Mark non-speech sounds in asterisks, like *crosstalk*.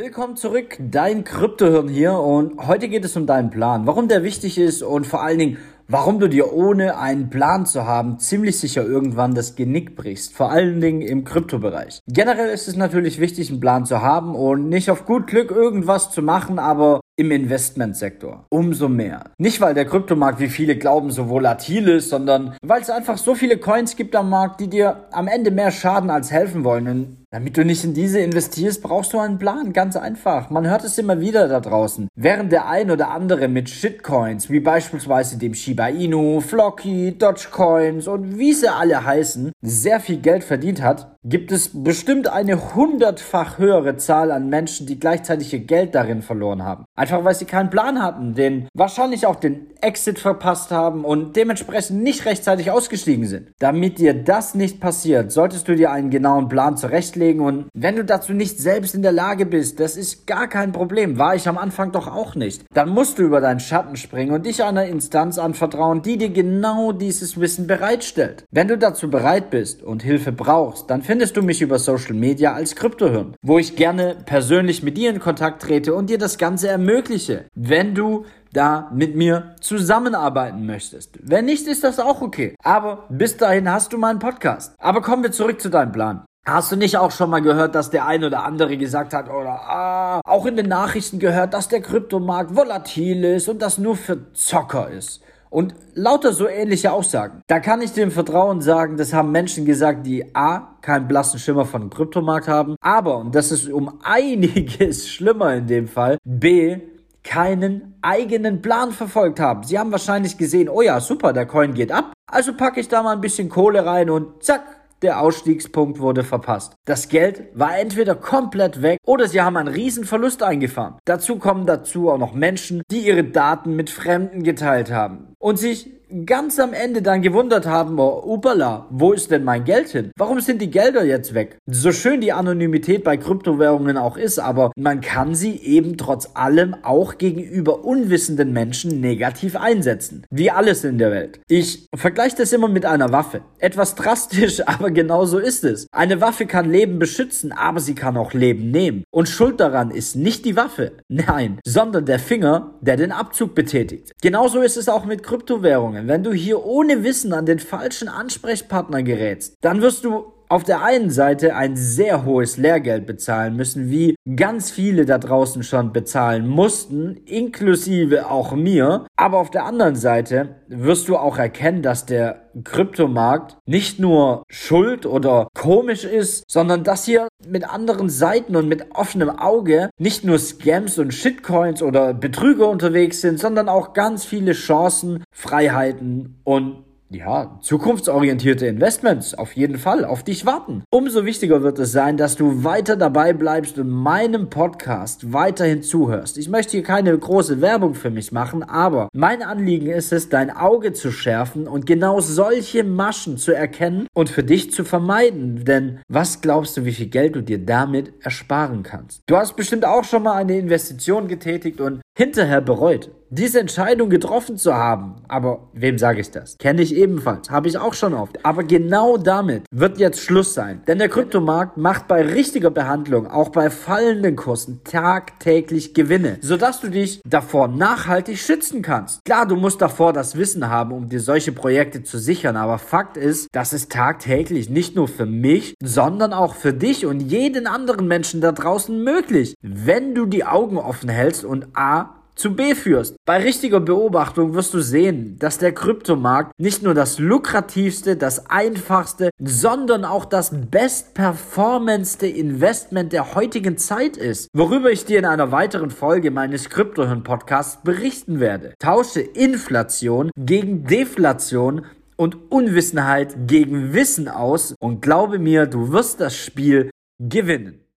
Willkommen zurück, dein Kryptohirn hier und heute geht es um deinen Plan, warum der wichtig ist und vor allen Dingen, warum du dir ohne einen Plan zu haben ziemlich sicher irgendwann das Genick brichst, vor allen Dingen im Kryptobereich. Generell ist es natürlich wichtig, einen Plan zu haben und nicht auf gut Glück irgendwas zu machen, aber im Investmentsektor. Umso mehr. Nicht, weil der Kryptomarkt, wie viele glauben, so volatil ist, sondern weil es einfach so viele Coins gibt am Markt, die dir am Ende mehr schaden als helfen wollen. Und damit du nicht in diese investierst, brauchst du einen Plan. Ganz einfach. Man hört es immer wieder da draußen. Während der ein oder andere mit Shitcoins, wie beispielsweise dem Shiba Inu, Flocky, Dogecoins und wie sie alle heißen, sehr viel Geld verdient hat, gibt es bestimmt eine hundertfach höhere Zahl an Menschen, die gleichzeitig ihr Geld darin verloren haben. Einfach weil sie keinen Plan hatten, den wahrscheinlich auch den Exit verpasst haben und dementsprechend nicht rechtzeitig ausgestiegen sind. Damit dir das nicht passiert, solltest du dir einen genauen Plan zurechtlegen und wenn du dazu nicht selbst in der Lage bist, das ist gar kein Problem, war ich am Anfang doch auch nicht, dann musst du über deinen Schatten springen und dich einer Instanz anvertrauen, die dir genau dieses Wissen bereitstellt. Wenn du dazu bereit bist und Hilfe brauchst, dann findest du mich über Social Media als Kryptohirn, wo ich gerne persönlich mit dir in Kontakt trete und dir das Ganze ermögliche. Wenn du da mit mir zusammenarbeiten möchtest. Wenn nicht, ist das auch okay. Aber bis dahin hast du meinen Podcast. Aber kommen wir zurück zu deinem Plan. Hast du nicht auch schon mal gehört, dass der ein oder andere gesagt hat oder ah, auch in den Nachrichten gehört, dass der Kryptomarkt volatil ist und das nur für Zocker ist? Und lauter so ähnliche Aussagen. Da kann ich dem Vertrauen sagen, das haben Menschen gesagt, die A, keinen blassen Schimmer von dem Kryptomarkt haben, aber, und das ist um *laughs* einiges schlimmer in dem Fall, B, keinen eigenen Plan verfolgt haben. Sie haben wahrscheinlich gesehen, oh ja, super, der Coin geht ab, also packe ich da mal ein bisschen Kohle rein und zack, der Ausstiegspunkt wurde verpasst. Das Geld war entweder komplett weg oder sie haben einen riesen Verlust eingefahren. Dazu kommen dazu auch noch Menschen, die ihre Daten mit Fremden geteilt haben und sich ganz am Ende dann gewundert haben, oh, upala, wo ist denn mein Geld hin? Warum sind die Gelder jetzt weg? So schön die Anonymität bei Kryptowährungen auch ist, aber man kann sie eben trotz allem auch gegenüber unwissenden Menschen negativ einsetzen. Wie alles in der Welt. Ich vergleiche das immer mit einer Waffe. Etwas drastisch, *laughs* aber genau so ist es. Eine Waffe kann Leben beschützen, aber sie kann auch Leben nehmen. Und Schuld daran ist nicht die Waffe, nein, sondern der Finger, der den Abzug betätigt. Genauso ist es auch mit Kryptowährungen. Wenn du hier ohne Wissen an den falschen Ansprechpartner gerätst, dann wirst du auf der einen Seite ein sehr hohes Lehrgeld bezahlen müssen, wie ganz viele da draußen schon bezahlen mussten, inklusive auch mir. Aber auf der anderen Seite wirst du auch erkennen, dass der Kryptomarkt nicht nur schuld oder komisch ist, sondern dass hier mit anderen Seiten und mit offenem Auge nicht nur Scams und Shitcoins oder Betrüger unterwegs sind, sondern auch ganz viele Chancen, Freiheiten und ja, zukunftsorientierte Investments auf jeden Fall auf dich warten. Umso wichtiger wird es sein, dass du weiter dabei bleibst und meinem Podcast weiterhin zuhörst. Ich möchte hier keine große Werbung für mich machen, aber mein Anliegen ist es, dein Auge zu schärfen und genau solche Maschen zu erkennen und für dich zu vermeiden. Denn was glaubst du, wie viel Geld du dir damit ersparen kannst? Du hast bestimmt auch schon mal eine Investition getätigt und hinterher bereut diese Entscheidung getroffen zu haben. Aber wem sage ich das? Kenne ich ebenfalls, habe ich auch schon oft. Aber genau damit wird jetzt Schluss sein. Denn der Kryptomarkt macht bei richtiger Behandlung, auch bei fallenden Kursen, tagtäglich Gewinne, sodass du dich davor nachhaltig schützen kannst. Klar, du musst davor das Wissen haben, um dir solche Projekte zu sichern, aber Fakt ist, das ist tagtäglich nicht nur für mich, sondern auch für dich und jeden anderen Menschen da draußen möglich, wenn du die Augen offen hältst und A zu B führst. Bei richtiger Beobachtung wirst du sehen, dass der Kryptomarkt nicht nur das lukrativste, das einfachste, sondern auch das bestperformendste Investment der heutigen Zeit ist, worüber ich dir in einer weiteren Folge meines Kryptohirn Podcasts berichten werde. Tausche Inflation gegen Deflation und Unwissenheit gegen Wissen aus und glaube mir, du wirst das Spiel gewinnen.